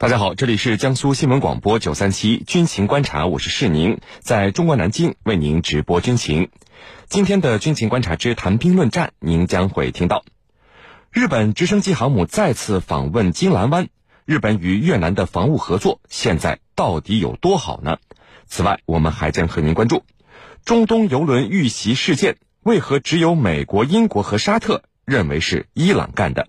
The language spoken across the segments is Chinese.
大家好，这里是江苏新闻广播九三七军情观察，我是世宁，在中国南京为您直播军情。今天的军情观察之谈兵论战，您将会听到日本直升机航母再次访问金兰湾，日本与越南的防务合作现在到底有多好呢？此外，我们还将和您关注中东油轮遇袭事件，为何只有美国、英国和沙特认为是伊朗干的？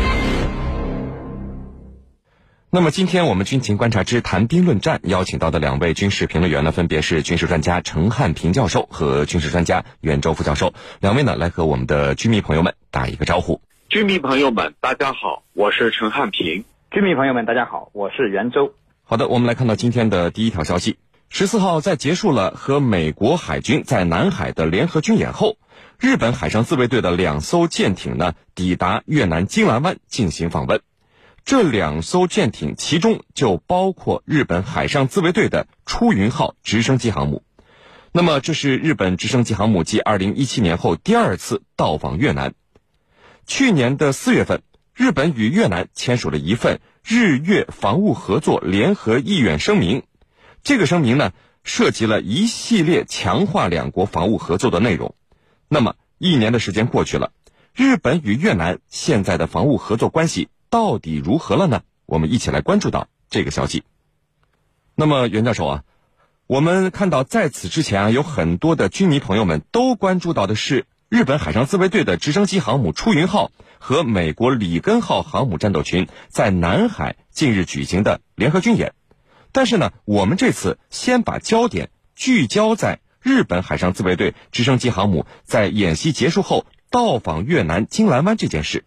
那么，今天我们军情观察之谈兵论战邀请到的两位军事评论员呢，分别是军事专家陈汉平教授和军事专家袁周副教授。两位呢，来和我们的军迷朋友们打一个招呼。军迷朋友们，大家好，我是陈汉平。军迷朋友们，大家好，我是袁周。好的，我们来看到今天的第一条消息：十四号，在结束了和美国海军在南海的联合军演后，日本海上自卫队的两艘舰艇呢，抵达越南金兰湾进行访问。这两艘舰艇，其中就包括日本海上自卫队的出云号直升机航母。那么，这是日本直升机航母继2017年后第二次到访越南。去年的四月份，日本与越南签署了一份日越防务合作联合意愿声明。这个声明呢，涉及了一系列强化两国防务合作的内容。那么，一年的时间过去了，日本与越南现在的防务合作关系。到底如何了呢？我们一起来关注到这个消息。那么，袁教授啊，我们看到在此之前啊，有很多的军迷朋友们都关注到的是日本海上自卫队的直升机航母出云号和美国里根号航母战斗群在南海近日举行的联合军演。但是呢，我们这次先把焦点聚焦在日本海上自卫队直升机航母在演习结束后到访越南金兰湾这件事。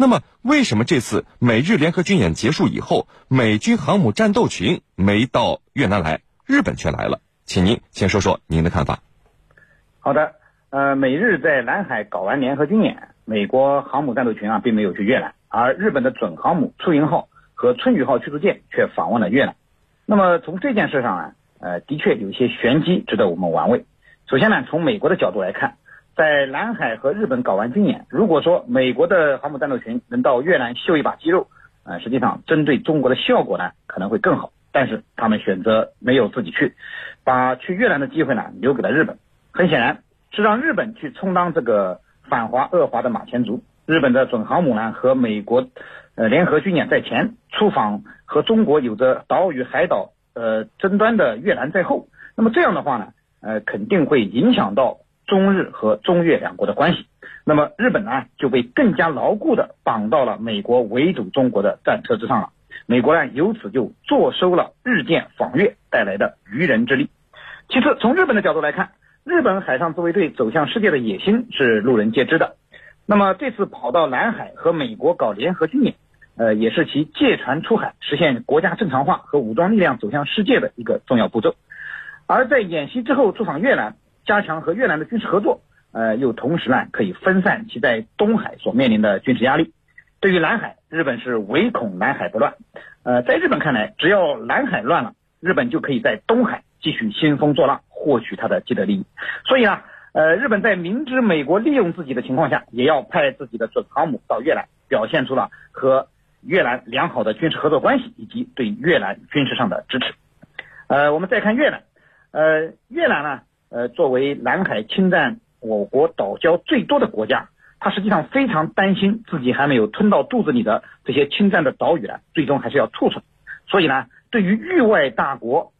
那么，为什么这次美日联合军演结束以后，美军航母战斗群没到越南来，日本却来了？请您先说说您的看法。好的，呃，美日在南海搞完联合军演，美国航母战斗群啊，并没有去越南，而日本的准航母出云号和春雨号驱逐舰却访问了越南。那么从这件事上啊，呃，的确有些玄机值得我们玩味。首先呢，从美国的角度来看。在南海和日本搞完军演，如果说美国的航母战斗群能到越南秀一把肌肉，呃，实际上针对中国的效果呢可能会更好。但是他们选择没有自己去，把去越南的机会呢留给了日本。很显然，是让日本去充当这个反华恶华的马前卒。日本的准航母呢和美国呃联合军演在前，出访和中国有着岛屿海岛呃争端的越南在后。那么这样的话呢，呃，肯定会影响到。中日和中越两国的关系，那么日本呢就被更加牢固的绑到了美国围堵中国的战车之上了。美国呢由此就坐收了日舰访越带来的渔人之利。其次，从日本的角度来看，日本海上自卫队走向世界的野心是路人皆知的。那么这次跑到南海和美国搞联合军演，呃，也是其借船出海实现国家正常化和武装力量走向世界的一个重要步骤。而在演习之后出访越南。加强和越南的军事合作，呃，又同时呢可以分散其在东海所面临的军事压力。对于南海，日本是唯恐南海不乱。呃，在日本看来，只要南海乱了，日本就可以在东海继续兴风作浪，获取它的既得利益。所以呢，呃，日本在明知美国利用自己的情况下，也要派自己的准航母到越南，表现出了和越南良好的军事合作关系以及对越南军事上的支持。呃，我们再看越南，呃，越南呢？呃，作为南海侵占我国岛礁最多的国家，他实际上非常担心自己还没有吞到肚子里的这些侵占的岛屿呢，最终还是要吐出来。所以呢，对于域外大国，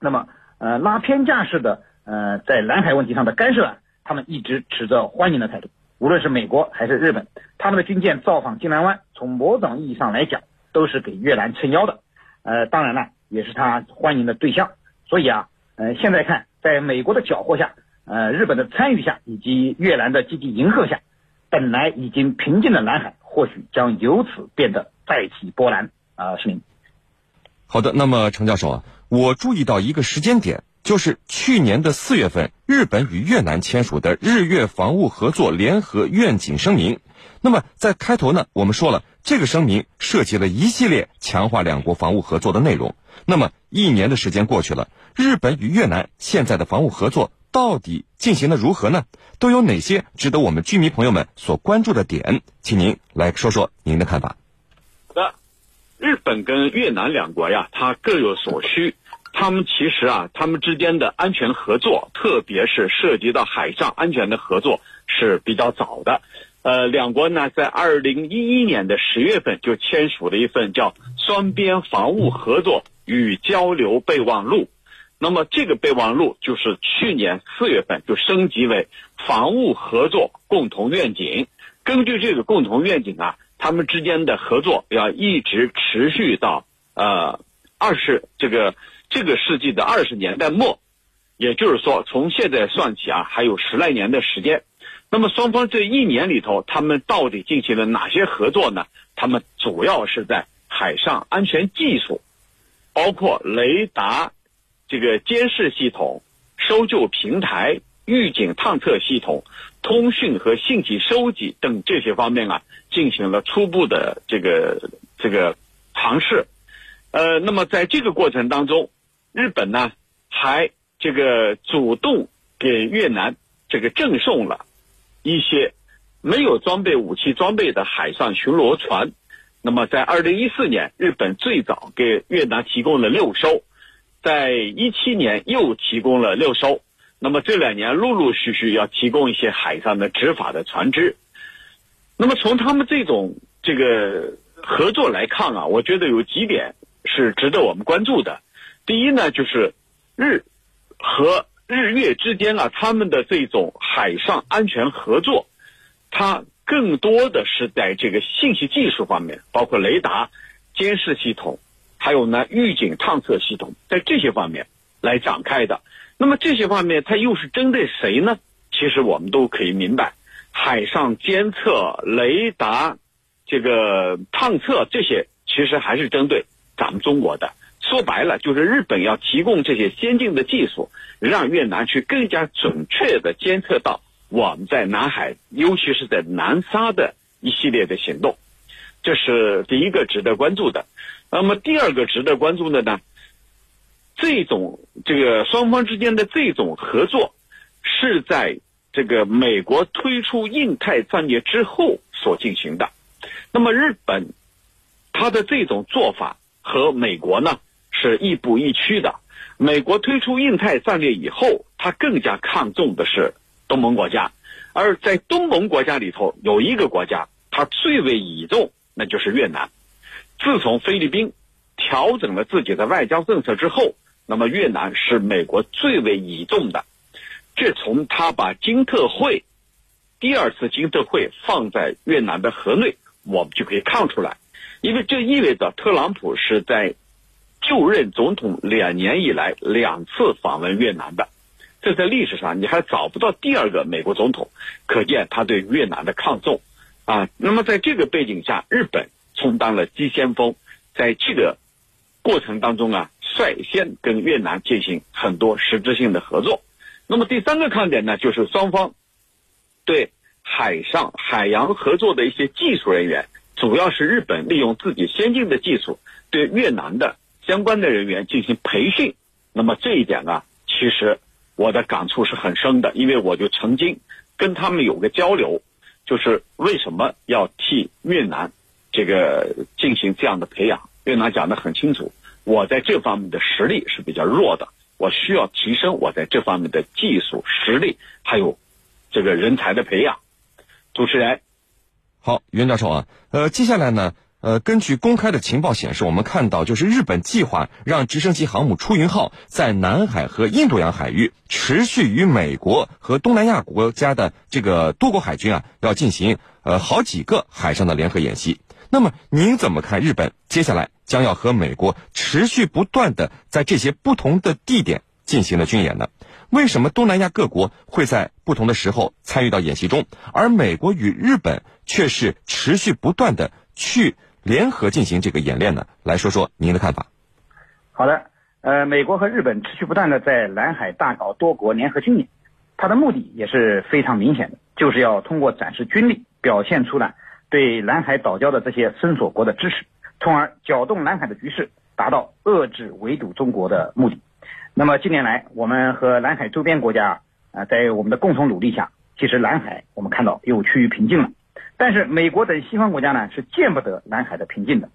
那么呃拉偏架式的呃在南海问题上的干涉，他们一直持着欢迎的态度。无论是美国还是日本，他们的军舰造访金兰湾，从某种意义上来讲，都是给越南撑腰的。呃，当然了，也是他欢迎的对象。所以啊，呃，现在看。在美国的搅和下，呃，日本的参与下，以及越南的积极迎合下，本来已经平静的南海，或许将由此变得再起波澜。啊，是您。好的，那么程教授啊，我注意到一个时间点，就是去年的四月份，日本与越南签署的日越防务合作联合愿景声明。那么在开头呢，我们说了，这个声明涉及了一系列强化两国防务合作的内容。那么一年的时间过去了，日本与越南现在的防务合作到底进行的如何呢？都有哪些值得我们居民朋友们所关注的点？请您来说说您的看法。好的，日本跟越南两国呀，它各有所需。他们其实啊，他们之间的安全合作，特别是涉及到海上安全的合作，是比较早的。呃，两国呢，在二零一一年的十月份就签署了一份叫《双边防务合作与交流备忘录》。那么，这个备忘录就是去年四月份就升级为防务合作共同愿景。根据这个共同愿景啊，他们之间的合作要一直持续到呃二十这个这个世纪的二十年代末，也就是说，从现在算起啊，还有十来年的时间。那么双方这一年里头，他们到底进行了哪些合作呢？他们主要是在海上安全技术，包括雷达、这个监视系统、搜救平台、预警探测系统、通讯和信息收集等这些方面啊，进行了初步的这个这个尝试。呃，那么在这个过程当中，日本呢还这个主动给越南这个赠送了。一些没有装备武器装备的海上巡逻船，那么在二零一四年，日本最早给越南提供了六艘，在一七年又提供了六艘，那么这两年陆陆续续要提供一些海上的执法的船只。那么从他们这种这个合作来看啊，我觉得有几点是值得我们关注的。第一呢，就是日和。日月之间啊，他们的这种海上安全合作，它更多的是在这个信息技术方面，包括雷达、监视系统，还有呢预警探测系统，在这些方面来展开的。那么这些方面，它又是针对谁呢？其实我们都可以明白，海上监测、雷达、这个探测这些，其实还是针对咱们中国的。说白了，就是日本要提供这些先进的技术，让越南去更加准确的监测到我们在南海，尤其是在南沙的一系列的行动，这是第一个值得关注的。那么第二个值得关注的呢？这种这个双方之间的这种合作，是在这个美国推出印太战略之后所进行的。那么日本，他的这种做法和美国呢？是亦步亦趋的。美国推出印太战略以后，它更加看重的是东盟国家，而在东盟国家里头，有一个国家它最为倚重，那就是越南。自从菲律宾调整了自己的外交政策之后，那么越南是美国最为倚重的。这从他把金特会第二次金特会放在越南的河内，我们就可以看出来，因为这意味着特朗普是在。就任总统两年以来两次访问越南的，这在历史上你还找不到第二个美国总统，可见他对越南的看重啊。那么在这个背景下，日本充当了急先锋，在这个过程当中啊，率先跟越南进行很多实质性的合作。那么第三个看点呢，就是双方对海上海洋合作的一些技术人员，主要是日本利用自己先进的技术对越南的。相关的人员进行培训，那么这一点呢，其实我的感触是很深的，因为我就曾经跟他们有个交流，就是为什么要替越南这个进行这样的培养？越南讲的很清楚，我在这方面的实力是比较弱的，我需要提升我在这方面的技术实力，还有这个人才的培养。主持人，好，袁教授啊，呃，接下来呢？呃，根据公开的情报显示，我们看到就是日本计划让直升机航母出云号在南海和印度洋海域持续与美国和东南亚国家的这个多国海军啊，要进行呃好几个海上的联合演习。那么您怎么看日本接下来将要和美国持续不断的在这些不同的地点进行的军演呢？为什么东南亚各国会在不同的时候参与到演习中，而美国与日本却是持续不断的去？联合进行这个演练呢？来说说您的看法。好的，呃，美国和日本持续不断的在南海大搞多国联合军演，它的目的也是非常明显的，就是要通过展示军力，表现出来对南海岛礁的这些伸索国的支持，从而搅动南海的局势，达到遏制围堵中国的目的。那么近年来，我们和南海周边国家啊，在我们的共同努力下，其实南海我们看到又趋于平静了。但是美国等西方国家呢，是见不得南海的平静的，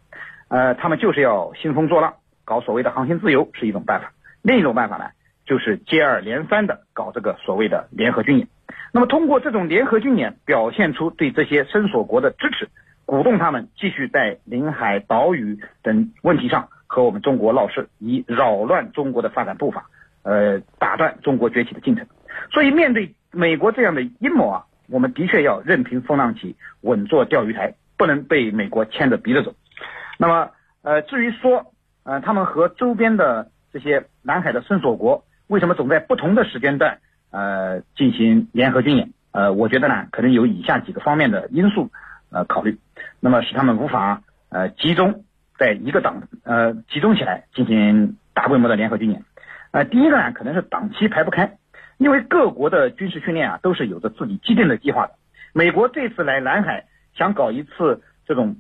呃，他们就是要兴风作浪，搞所谓的航行自由是一种办法，另一种办法呢，就是接二连三的搞这个所谓的联合军演。那么通过这种联合军演，表现出对这些伸索国的支持，鼓动他们继续在领海、岛屿等问题上和我们中国闹事，以扰乱中国的发展步伐，呃，打断中国崛起的进程。所以面对美国这样的阴谋啊。我们的确要任凭风浪起，稳坐钓鱼台，不能被美国牵着鼻子走。那么，呃，至于说，呃，他们和周边的这些南海的伸索国为什么总在不同的时间段，呃，进行联合军演？呃，我觉得呢，可能有以下几个方面的因素，呃，考虑，那么使他们无法呃集中在一个档，呃，集中起来进行大规模的联合军演。呃，第一个呢，可能是档期排不开。因为各国的军事训练啊，都是有着自己既定的计划的。美国这次来南海想搞一次这种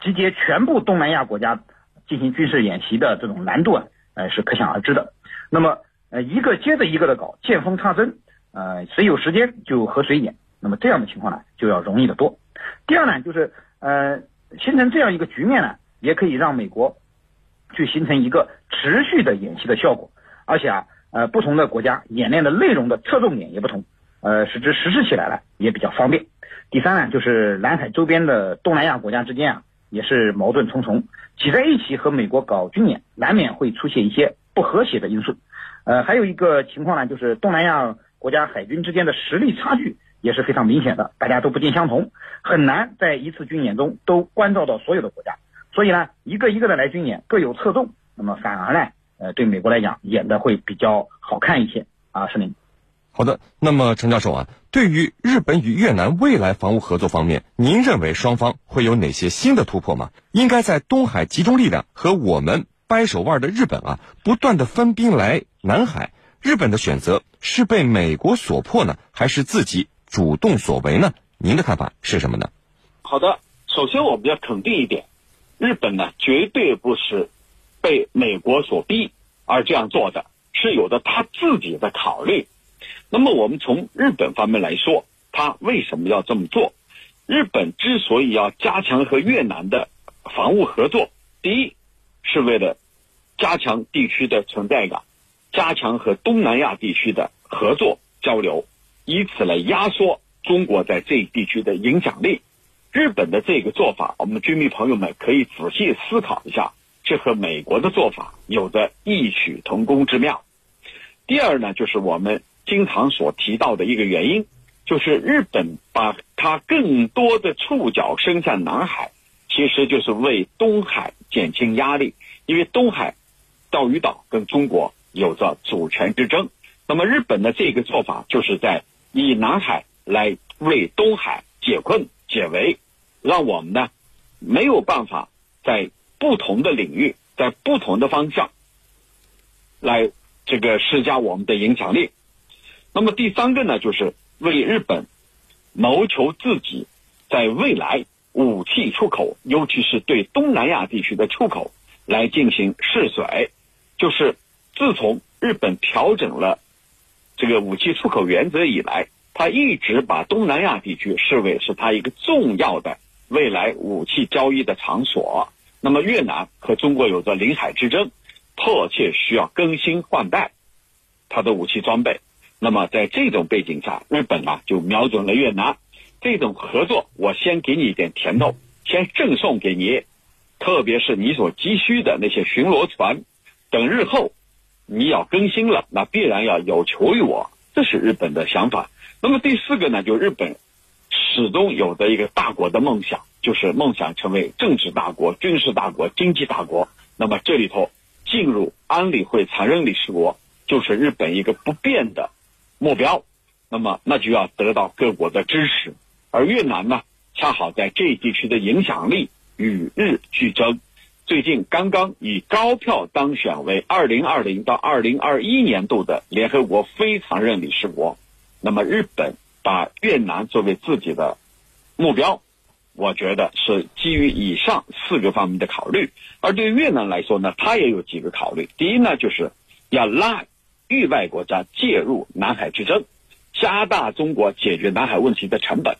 集结全部东南亚国家进行军事演习的这种难度啊，呃是可想而知的。那么呃一个接着一个的搞，见缝插针，呃谁有时间就和谁演。那么这样的情况呢，就要容易得多。第二呢，就是呃形成这样一个局面呢，也可以让美国去形成一个持续的演习的效果，而且啊。呃，不同的国家演练的内容的侧重点也不同，呃，使之实施起来了也比较方便。第三呢，就是南海周边的东南亚国家之间啊，也是矛盾重重，挤在一起和美国搞军演，难免会出现一些不和谐的因素。呃，还有一个情况呢，就是东南亚国家海军之间的实力差距也是非常明显的，大家都不尽相同，很难在一次军演中都关照到所有的国家。所以呢，一个一个的来军演，各有侧重，那么反而呢。呃，对美国来讲演的会比较好看一些啊，是您。好的，那么陈教授啊，对于日本与越南未来防务合作方面，您认为双方会有哪些新的突破吗？应该在东海集中力量和我们掰手腕的日本啊，不断的分兵来南海，日本的选择是被美国所迫呢，还是自己主动所为呢？您的看法是什么呢？好的，首先我们要肯定一点，日本呢绝对不是。被美国所逼而这样做的是有着他自己的考虑。那么我们从日本方面来说，他为什么要这么做？日本之所以要加强和越南的防务合作，第一是为了加强地区的存在感，加强和东南亚地区的合作交流，以此来压缩中国在这一地区的影响力。日本的这个做法，我们军迷朋友们可以仔细思考一下。这和美国的做法有着异曲同工之妙。第二呢，就是我们经常所提到的一个原因，就是日本把它更多的触角伸向南海，其实就是为东海减轻压力。因为东海钓鱼岛跟中国有着主权之争，那么日本的这个做法就是在以南海来为东海解困解围，让我们呢没有办法在。不同的领域，在不同的方向，来这个施加我们的影响力。那么第三个呢，就是为日本谋求自己在未来武器出口，尤其是对东南亚地区的出口来进行试水。就是自从日本调整了这个武器出口原则以来，他一直把东南亚地区视为是他一个重要的未来武器交易的场所。那么越南和中国有着领海之争，迫切需要更新换代它的武器装备。那么在这种背景下，日本啊就瞄准了越南这种合作，我先给你一点甜头，先赠送给你，特别是你所急需的那些巡逻船，等日后你要更新了，那必然要有求于我。这是日本的想法。那么第四个呢，就日本始终有着一个大国的梦想。就是梦想成为政治大国、军事大国、经济大国。那么这里头进入安理会常任理事国，就是日本一个不变的目标。那么那就要得到各国的支持。而越南呢，恰好在这一地区的影响力与日俱增，最近刚刚以高票当选为2020到2021年度的联合国非常任理事国。那么日本把越南作为自己的目标，我觉得是基于以上四个方面的考虑。而对越南来说呢，它也有几个考虑。第一呢，就是要拉域外国家介入南海之争，加大中国解决南海问题的成本。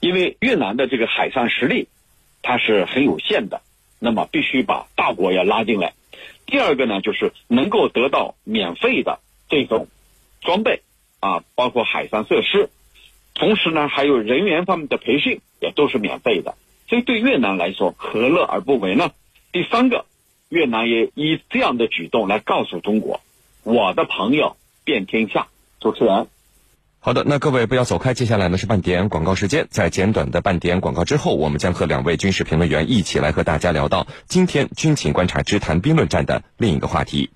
因为越南的这个海上实力，它是很有限的，那么必须把大国要拉进来。第二个呢，就是能够得到免费的这种装备。啊，包括海上设施，同时呢，还有人员方面的培训也都是免费的，所以对越南来说，何乐而不为呢？第三个，越南也以这样的举动来告诉中国，我的朋友遍天下。主持人，好的，那各位不要走开，接下来呢是半点广告时间，在简短的半点广告之后，我们将和两位军事评论员一起来和大家聊到今天军情观察之谈兵论战的另一个话题。